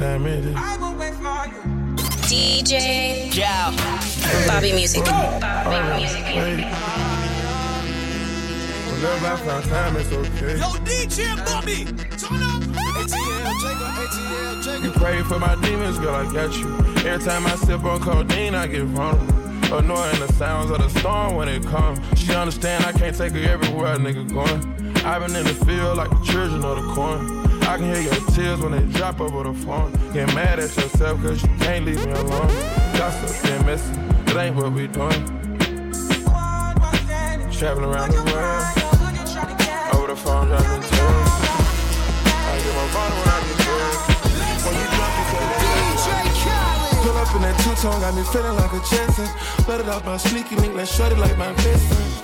time it is. DJ Jow. Bobby Music. Bobby Music. Whenever I find time, it's okay. Yo, DJ Bobby, turn up. ATL Jacob, ATL Jacob. You pray for my demons, girl, I got you. Every time I sip on codeine, I get vulnerable. Annoying the sounds of the storm when it comes. She understand I can't take her everywhere nigga going. I've been in the field like the children of the corn. I can hear your tears when they drop over the phone. Get mad at yourself cause you can't leave me alone. Gossip and messy, it ain't what we doing. Traveling around the world. Over the phone, driving tears. I get my bottle when I get tears. When you drunk, you say Pull up in that two-tone, got me feeling like a Jetson. Let it out my sneaky link, let's shut it like my friend.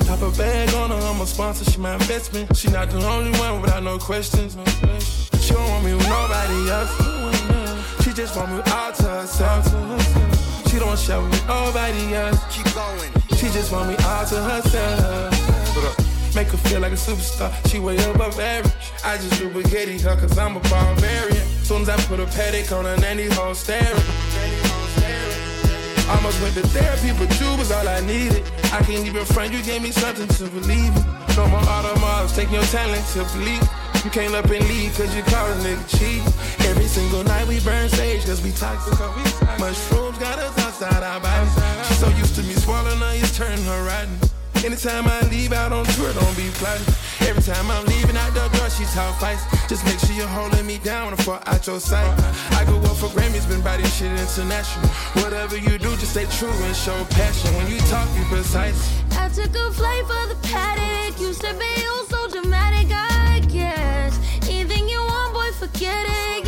Top a bag on her, I'm a sponsor, she my investment. She not the only one without no questions. No questions. She don't want me with nobody else. She just want me all to herself. She don't share with nobody else. Keep going. She just want me all to herself. Make her feel like a superstar. She way above average. I just do spaghetti her cause I'm a barbarian. Soon as I put a paddock on her, nanny hole staring. Almost went to therapy, but you was all I needed. I can't even front, you gave me something to believe in. No more automobiles, take your talent to believe. You came up and leave cause you caught a nigga cheat. Every single night we burn sage cause we toxic. Mushrooms got us outside our bodies. She's so used to me swallowing her, it's turning her rotten. Anytime I leave out on tour, don't be plotting. Every time I'm leaving out the door, she talk fights. Just make sure you're holding me down when I fall out your sight. I go up for Grammys, been by shit international. Whatever you do, just stay true and show passion. When you talk, be precise. I took a flight for the paddock. used to be oh want, boy,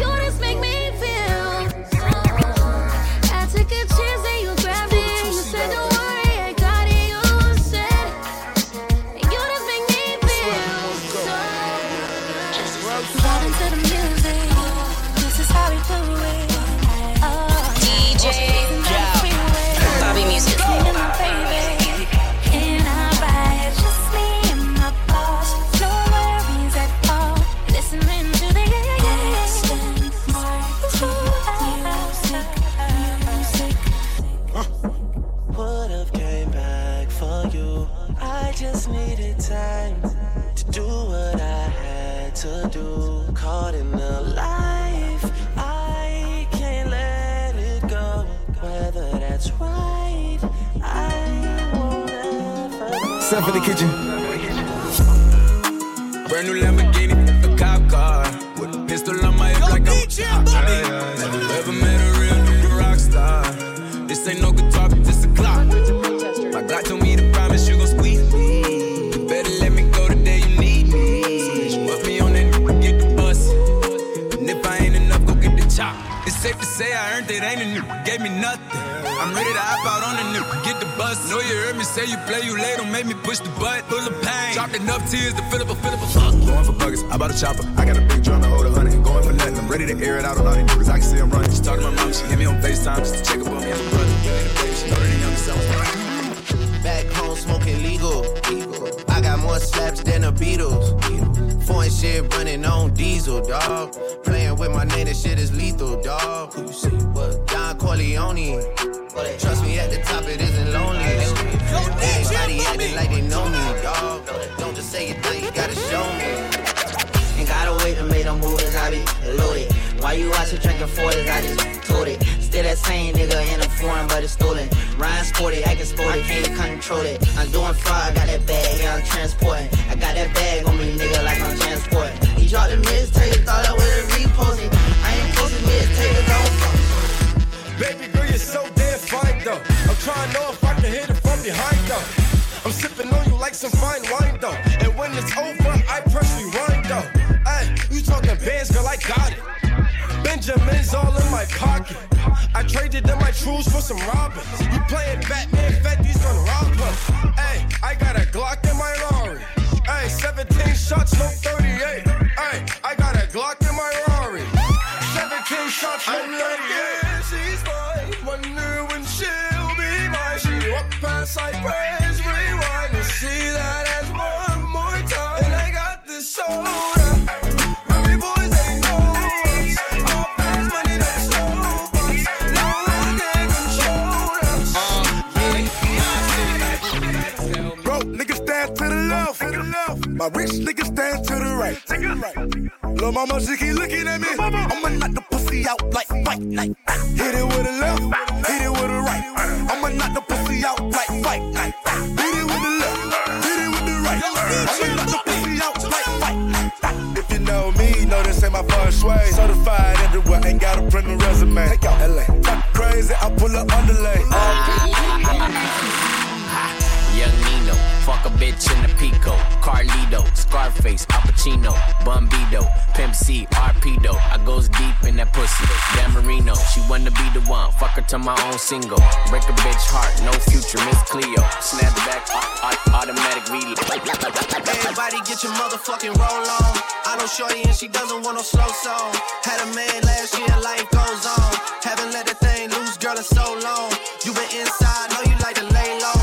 just needed time to do what I had to do. Caught in the life, I can't let it go. Whether that's right, I won't ever know. Step in the kitchen. Brand new Lamborghini, a cop car. With a pistol on my hip Yo, like DJ I'm Bobby. Hop out on a nigga, get the bus. Know you heard me say you play, you late, don't make me push the butt. Full of pain, dropped enough tears to fill up a fill up a fuck. Going for buggers, I bought a chopper. I got a big drum to hold a hundred. Going for nothing, I'm ready to air it out on all these niggas. I can see I'm running. Just talk to my mom, she hit me on FaceTime just to check up on me and my brother. She know that the youngest son was Back home smoking legal. I got more slaps than the Beatles. Foreign shit running on diesel, dog. Playing with my name, this shit is lethal, dog. Who you see? What? Don Corleone. Trust me, at the top it isn't lonely. Everybody acting like they know me, dog. Don't just say it, now you gotta show me. Ain't gotta wait to make them moves, I be loaded. Why you out here drinking 40s? I just told it. Still that same nigga in a foreign, but it's stolen. Ryan sporty, acting sporty, can't control it. I'm doing fraud, got that bag, yeah, I'm transporting. I got that bag on me, nigga, like I'm transporting. He dropped the mixtape, thought I would've reposted. I ain't posting I don't fuck. Baby girl, you're so damn fine though. I'm trying to know if I can hit it from behind though. I'm sipping on you like some fine wine though. And when it's over, I press rewind though. Hey, you talking bands, girl, I got it. Benjamin's all in my pocket. I traded in my trues for some robbers. You playing Batman, Fetty's gonna rob us. Hey, I got a Glock in my Rari. Hey, 17 shots, no 38. Hey, I got a Glock in my Rari. 17 shots, no 38. She's mine. Wonder when she'll be mine. She walk past like praise, Lil' mama, she keep looking at me. I'ma knock the pussy out like fight night. Hit it with a left, hit it with a right. I'ma knock the pussy out like fight night. Hit it with the left, hit it with the right. I'ma knock the pussy out like fight night. If you know me, know this ain't my first way. Certified everywhere, ain't gotta print a resume. Take out LA. Talk crazy, I pull up underlay. Ah, young Nino, fuck a bitch in the Pico, Carlito, Scarface, Al Pacino, Bumbido, Pimp C, Arpedo. I goes deep in that pussy. Dan Marino, she wanna be the one. Fuck her to my own single. Break a bitch heart, no future, Miss Cleo. Snapback, au- au- automatic reload. Everybody get your motherfucking roll on. I know Shorty and she doesn't want no slow song. Had a man last year, life goes on. Haven't let that thing loose, girl, in so long. You been inside, know you like to lay low.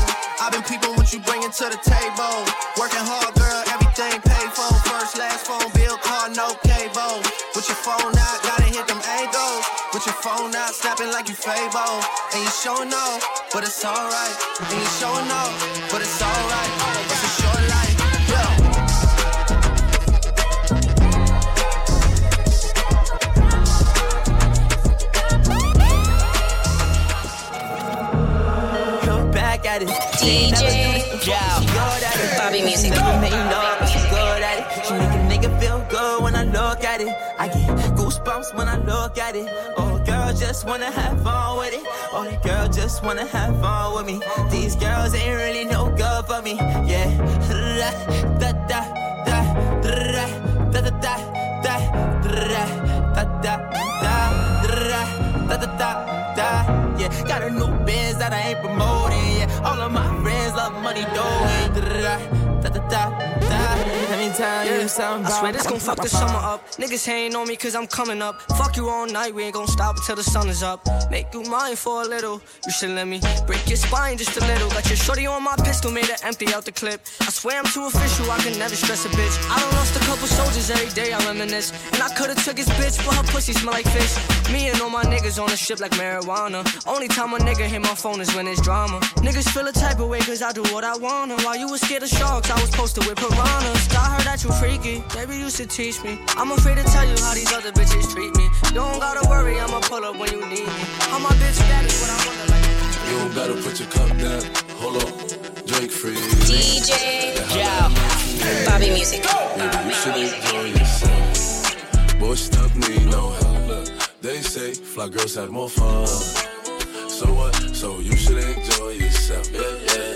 I've been peeping what you bringing to the table. Working hard, girl, everything paid for. First, last phone bill, car, no cable. With your phone out, gotta hit them angles. With your phone out, snapping like you Fable. And you showing off, but it's alright. And you showing off, but it's alright. DJ Bobby Music. Made love, she good at it. She make a nigga feel good when I look at it. I get goosebumps when I look at it. Oh, girl, just wanna have fun with it. Oh, the girl just wanna have fun with me. These girls ain't really no good for me. Yeah. Da da da da da da da da da da da da da da da da yeah. Got a new biz that I ain't promoting, yeah. All of my friends love money, dough, da da da da da. Let me tell you something. I swear this gon' fuck the summer up. Niggas hating on me cause I'm coming up. Fuck you all night, we ain't gon' stop until the sun is up. Make you mine for a little. You should let me break your spine just a little. Got your shorty on my pistol, made her empty out the clip. I swear I'm too official, I can never stress a bitch. I done lost a couple soldiers every day, I reminisce. And I could've took his bitch, but her pussy smell like fish. Me and all my niggas on the ship like marijuana. Only time a nigga hit my phone is when it's drama. Niggas feel a type of way cause I do what I wanna. While you was scared of sharks, I was posted with piranhas. I heard that you freaky, maybe you should teach me. I'm afraid to tell you how these other bitches treat me. You don't gotta worry, I'ma pull up when you need me. How my bitch that is what I wonder like. You don't gotta put your cup down. Hold on. Drink free. DJ Bobby Music. Baby, you should enjoy yourself. Boy, stuck need no help. They say fly girls have more fun. So what? So you should enjoy yourself. Yeah, yeah.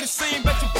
the same, bet you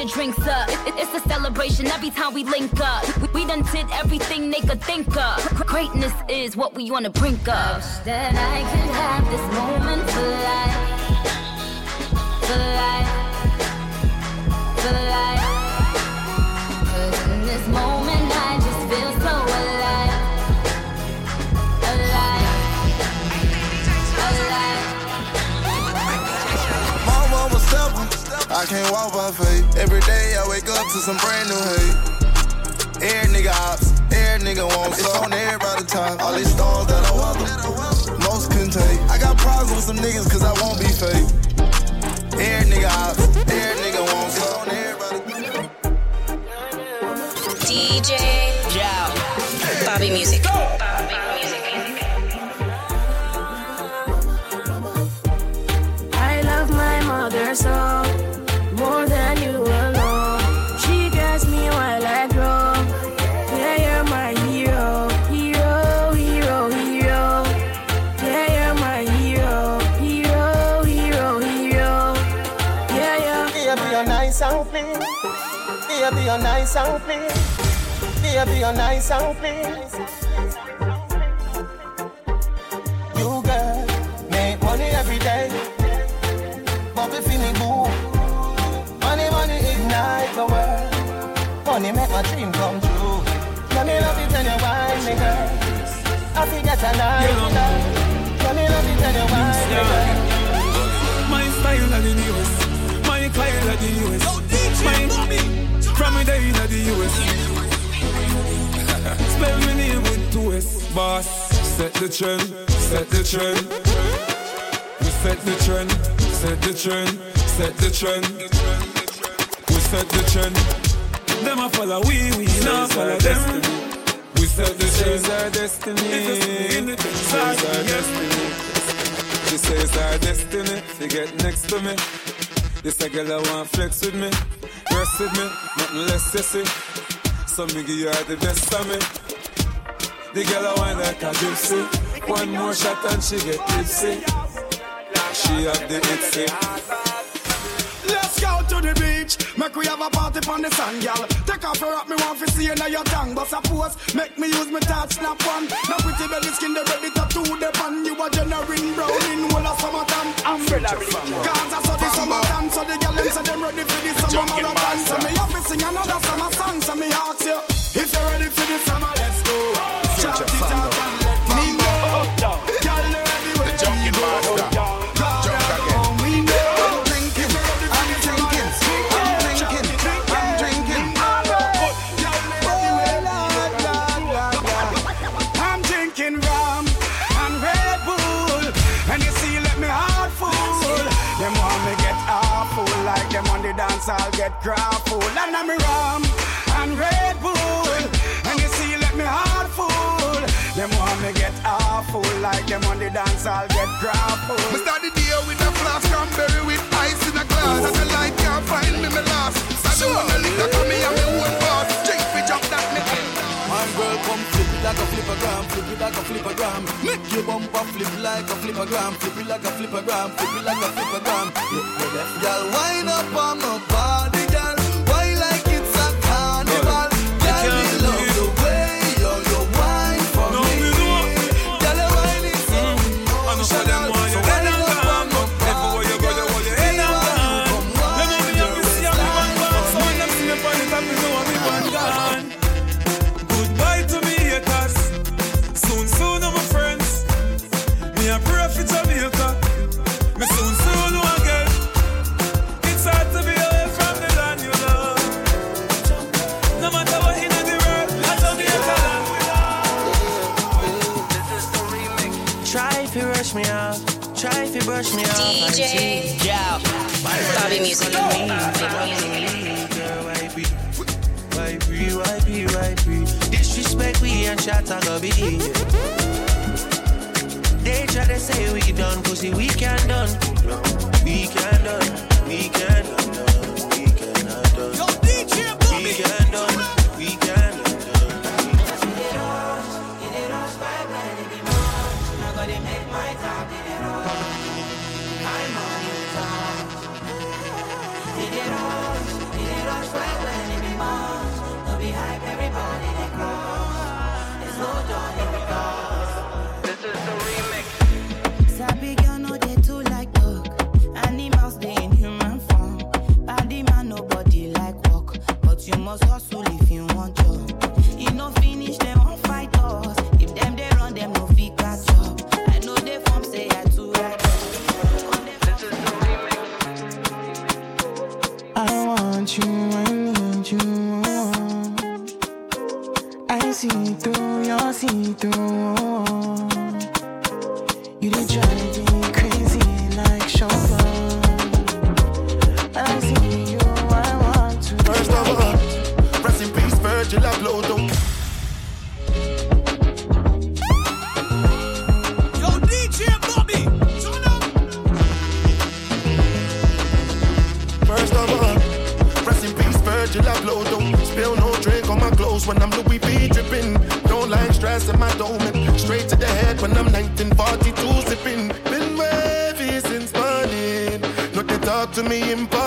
Your drinks up. It- it- it's a celebration every time we link up. We, done did everything they could think of. Greatness is what we on the brink of. That I could have this moment. For life. I can't walk by faith. Every day I wake up to some brand new hate. Every nigga ops, every nigga wants It's on everybody top. All these stars that I welcome, most couldn't take. I got problems with some niggas cause I won't be fake. Every nigga ops, every nigga wants It's on everybody DJ clean. Baby, you're nice and clean. Baby, you're nice and clean. You girl make money every day. Bobby feeling good. Money, money ignite the world. Money make my dream come true. Let me love you tell you why, me girl. I forget a night. Let me love you tell you why, me girl. My style of the newest, my style of the newest. My from me day in the US. Spell my name with two S. Boss, set the trend, set the trend. We set the trend, set the trend, set the trend. We set the trend. Them a follow we, we not follow them. We set the trend. our destiny. It's our destiny. She says our destiny to get next to me. This a girl I want flex with me, rest with me, nothing less sissy. So me give you the best of me. The girl I want like a gypsy. One more shot and she get tipsy. She have the itsy. Let's go to the beach. Make we have a party on the sand, gal. Take off your up, me want to see you your tongue. But suppose, make me use me touch snap one. Now pretty belly skin, the ready tattoo the pan. You a generating brown in all of summertime. Umbrella Cause I saw the summertime, so the gal them say them ready for the summer marathon. So me have to sing another summer song. So me ask you, if you're ready for the summer, let's go. Shout it out dance, I'll get grappled. Me start the day with a flask cranberry with ice in a glass. The light can't find me, me lost. So me wanna lick that me and me own boss. Drink me drop that me. Man, girl, come flip it like a flippergram, flip it like a flippergram. Make your bumper flip like a flippergram, flip it like a flippergram, flip it like a. Girl, wind up on my body, they make my time, did it all. Sabi girl know they too like dog. Animals they in human form. Body man nobody like walk, but you must hustle if you want to. You know finish. to me impossible.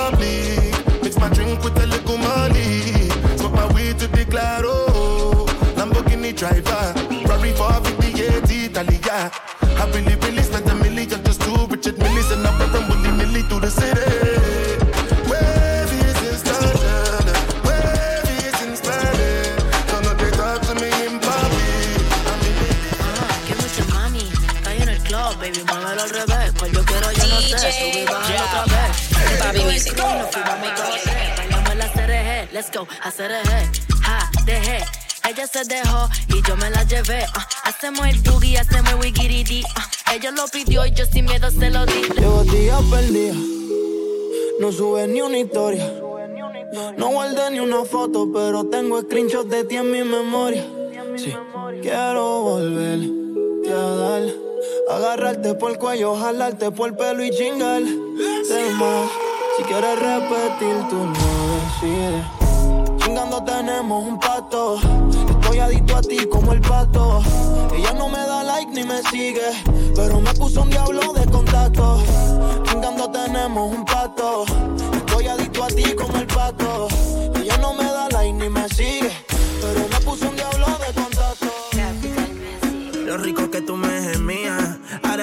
let's go. Hacer eje, ja, dejé. Ella se dejó y yo me la llevé. Uh. Hacemos el boogie, hacemos el wigiridi. Uh, ella lo pidió y yo sin miedo se lo di. Llevo días perdidos, no sube ni una historia. No guardé ni una foto, pero tengo screenshots de ti en mi memoria. Sí. Quiero volver a dar, agarrarte por el cuello, jalarte por el pelo y chingar. Más. Si quieres repetir, tú no decides somos un pato. Estoy adicto a ti como el pato. Ella no me da like ni me sigue, pero me puso un diablo de contacto. Chingando tenemos un pato. Estoy adicto a ti como el pato. Ella no me da like ni me sigue, pero me puso un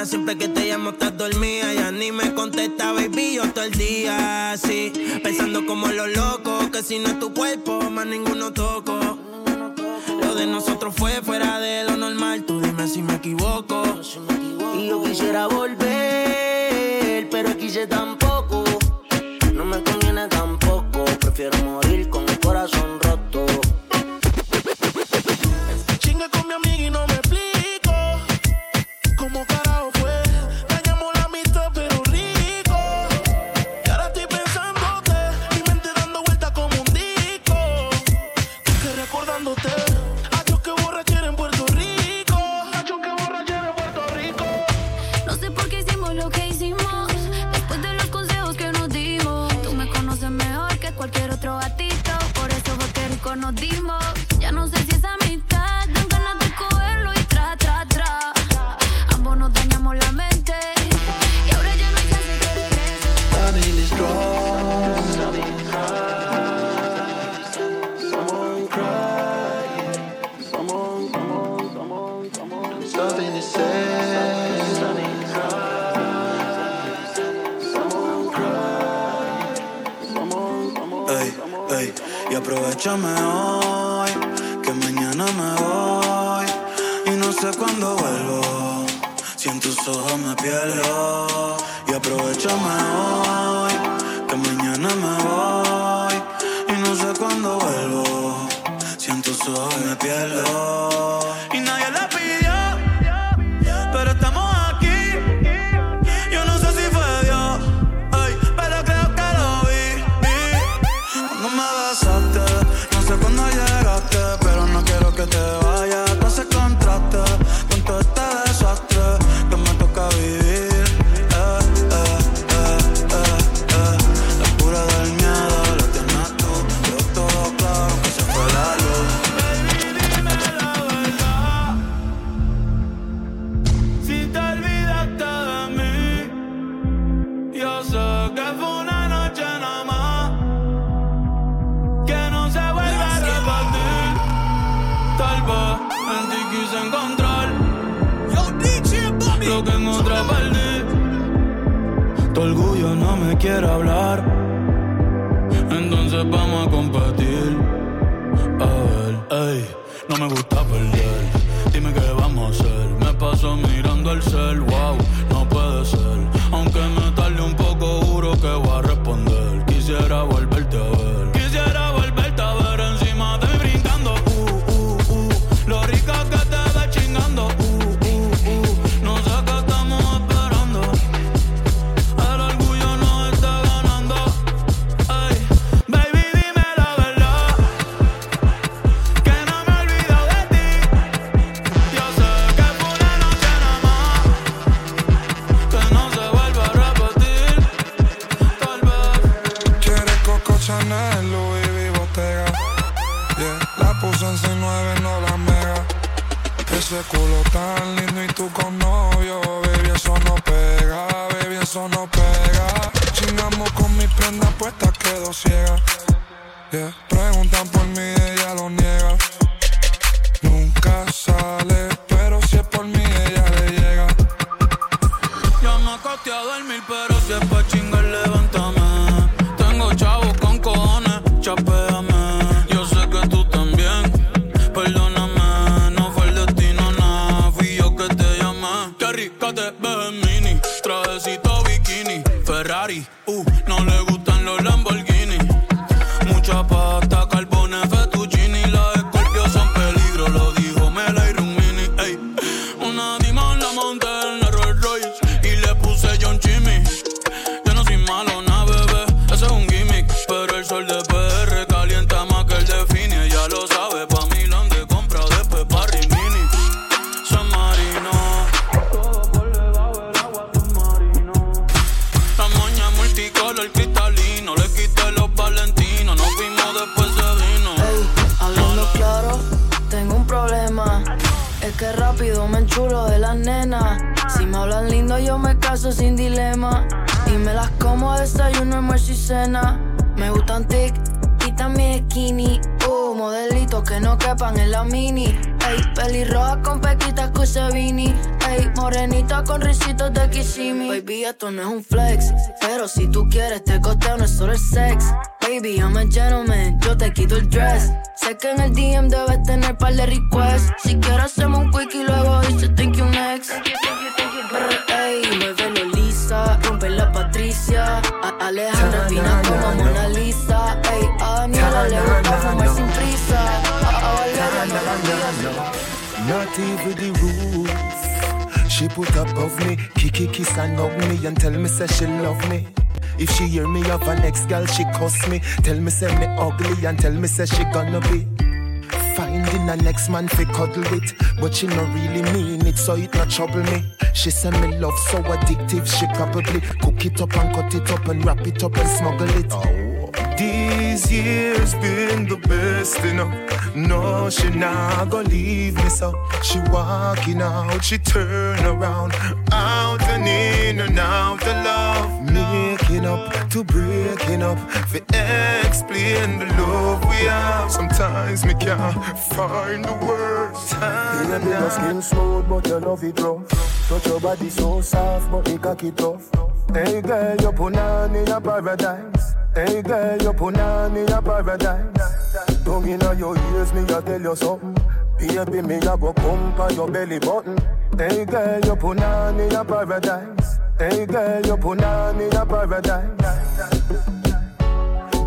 siempre que te llamo estás dormida. Ya ni me contesta, baby, yo todo el día así. Pensando como los locos, que si no es tu cuerpo, más ninguno toco. Lo de nosotros fue fuera de lo normal, tú dime si me equivoco. Y yo quisiera volver, pero quise tampoco. No me conviene tampoco, prefiero morir con el corazón roto show. Acosté a dormir, pero si enchulo de las nenas. Si me hablan lindo, yo me caso sin dilema. Y me las como a desayuno, almuerzo y cena. Me gustan tic y también skinny. Uh, modelitos que no quepan en la mini. Ey, pelirroja con pequitas Cusevini. Ey, morenita con risitos de Kissimmee. Baby, esto no es un flex. Pero si tú quieres, te costeo, no es solo el sex. Baby, I'm a gentleman, yo te quito el dress. Sé que en el DM debes tener par de requests. Si quieres, hacemos un quick y luego dice thank you next. Brr, Ey, muévelo lisa, rompe la Patricia. A Alejandra fina como Mona Lisa. Ey, a Daniela le gusta fumar sin prisa. A, a Valeria no la olvidas. Not even the roof. She put above me, kiki kiss and hug me and tell me say she love me. If she hear me of an ex girl, she cuss me. Tell me say me ugly and tell me say she gonna be finding a next man fi cuddle with, but she no really mean it, so it not trouble me. She say me love so addictive, she probably cook it up and cut it up and wrap it up and smuggle it. Oh. These years been the best you know. No, she not gonna leave me so. She walking out, she turn around, out and in and out of love. Making up to breaking up, for explain the love we have. Sometimes me can't find the words. Your skin smooth, but you love it rough. Touch your body so soft, but it cocky tough. Hey girl, you put on in paradise. Hey girl, you put on in your paradise. Tongue inna your ears, me a tell you something. Baby, me a go pump on your belly button. Hey girl, you put on in paradise. Hey girl, you put on in paradise.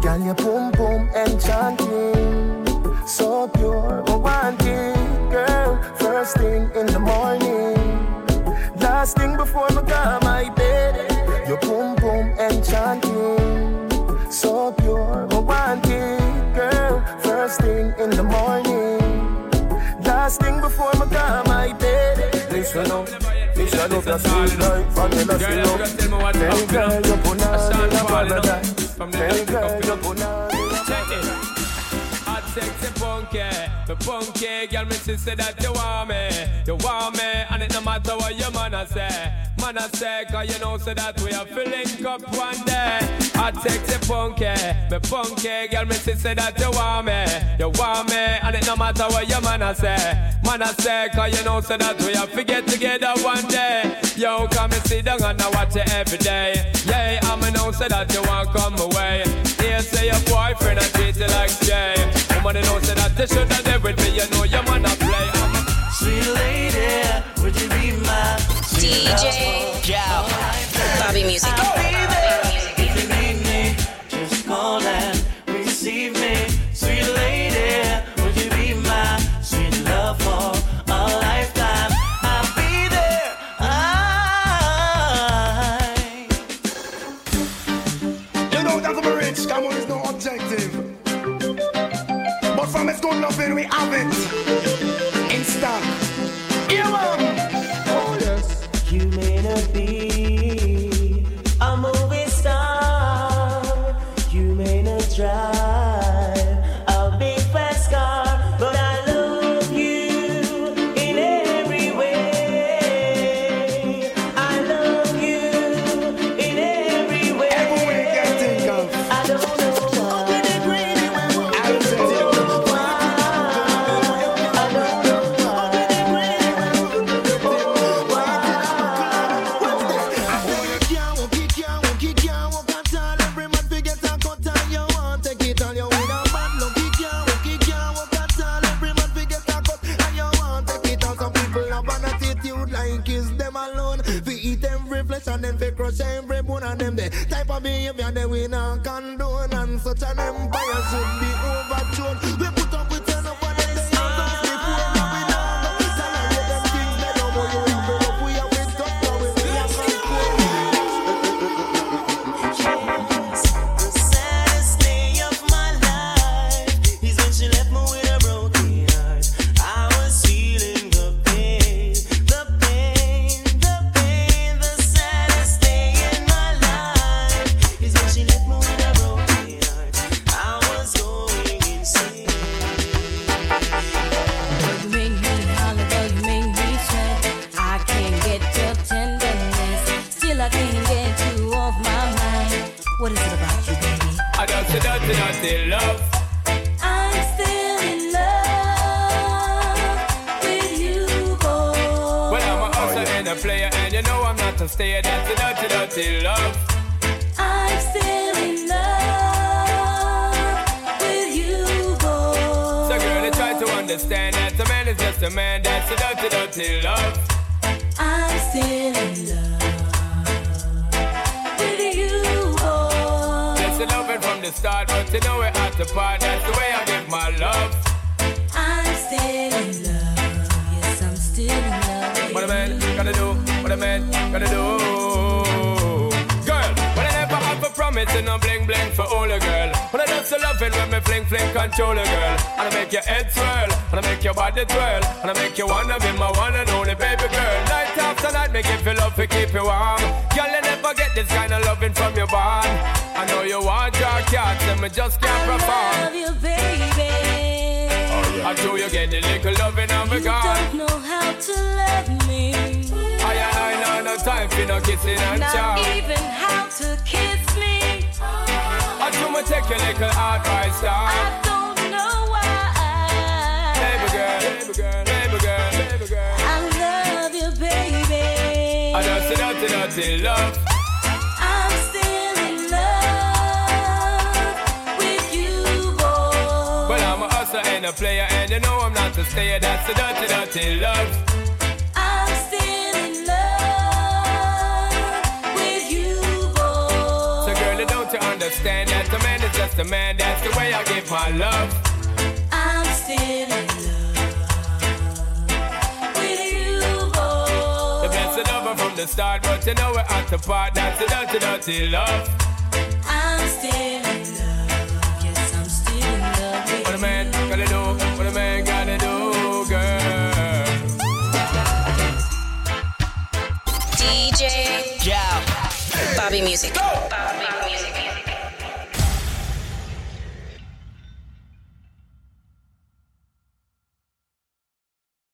Girl, your boom boom enchanting, last thing before me go my bed. Your boom boom enchanting, so pure, I want it, girl. First thing in the morning, last thing before me go my bed. Listen up. Me shall love your sweet like vanilla syrup. Hey girl, you put on in a paradise. Hey girl, you put on Hot sexy punky, the punky girl, me she say that you want me, you want me, and it no matter what your man a say, man a say, cause you know say that we are filling up one day. Hot sexy punky, the punky girl, me she say that you want me, you want me, and it no matter what your man a say, man a say, cause you know say that we are get together one day. Yo, come and sit down and I watch it every day. Yeah, I'ma know say that you want come away. Here say your boyfriend and treat you like Jay. Woman, you know say that you should have there with me. You know your man a play. Sweet lady, would you be my DJ Bobby Music. The start, but you know we're at the part. That's the way I give my love. I'm still in love. Yes, I'm still in love. What a man gotta do, what a man gotta do. A and no bling bling for all a girl. When I love it when me fling fling control a girl. And I make your head swirl, and I make your body twirl, and I make you wanna be my one and only baby girl. Night after night, make you feel love to keep you warm. Girl, you never get this kind of loving from your bond. I know you want your cat, and me just can't perform. I love you, baby. I do you get the little loving me You gone. don't know how to love me. I and I know no time for no kissing and chow. Not even how to kiss me. I do me take your little advice down. I don't know why. Baby girl, baby girl, baby girl, baby girl. I love you, baby. I a dirty, dirty love. I'm still in love with you, boy. Well, I'm a hustler and a player, and you know I'm not a stayer. That's a dirty, dirty love. Girl, you don't you understand that a man is just a man. That's the way I give my love. I'm still in love with you, boy. The boy. best lover from the start, but you know we're at the part. That's a dirty, dirty love. I'm still in love. Yes, I'm still in love with What a man gotta do, what a man gotta do, girl. DJ Yeah. Bobby Music. Bobby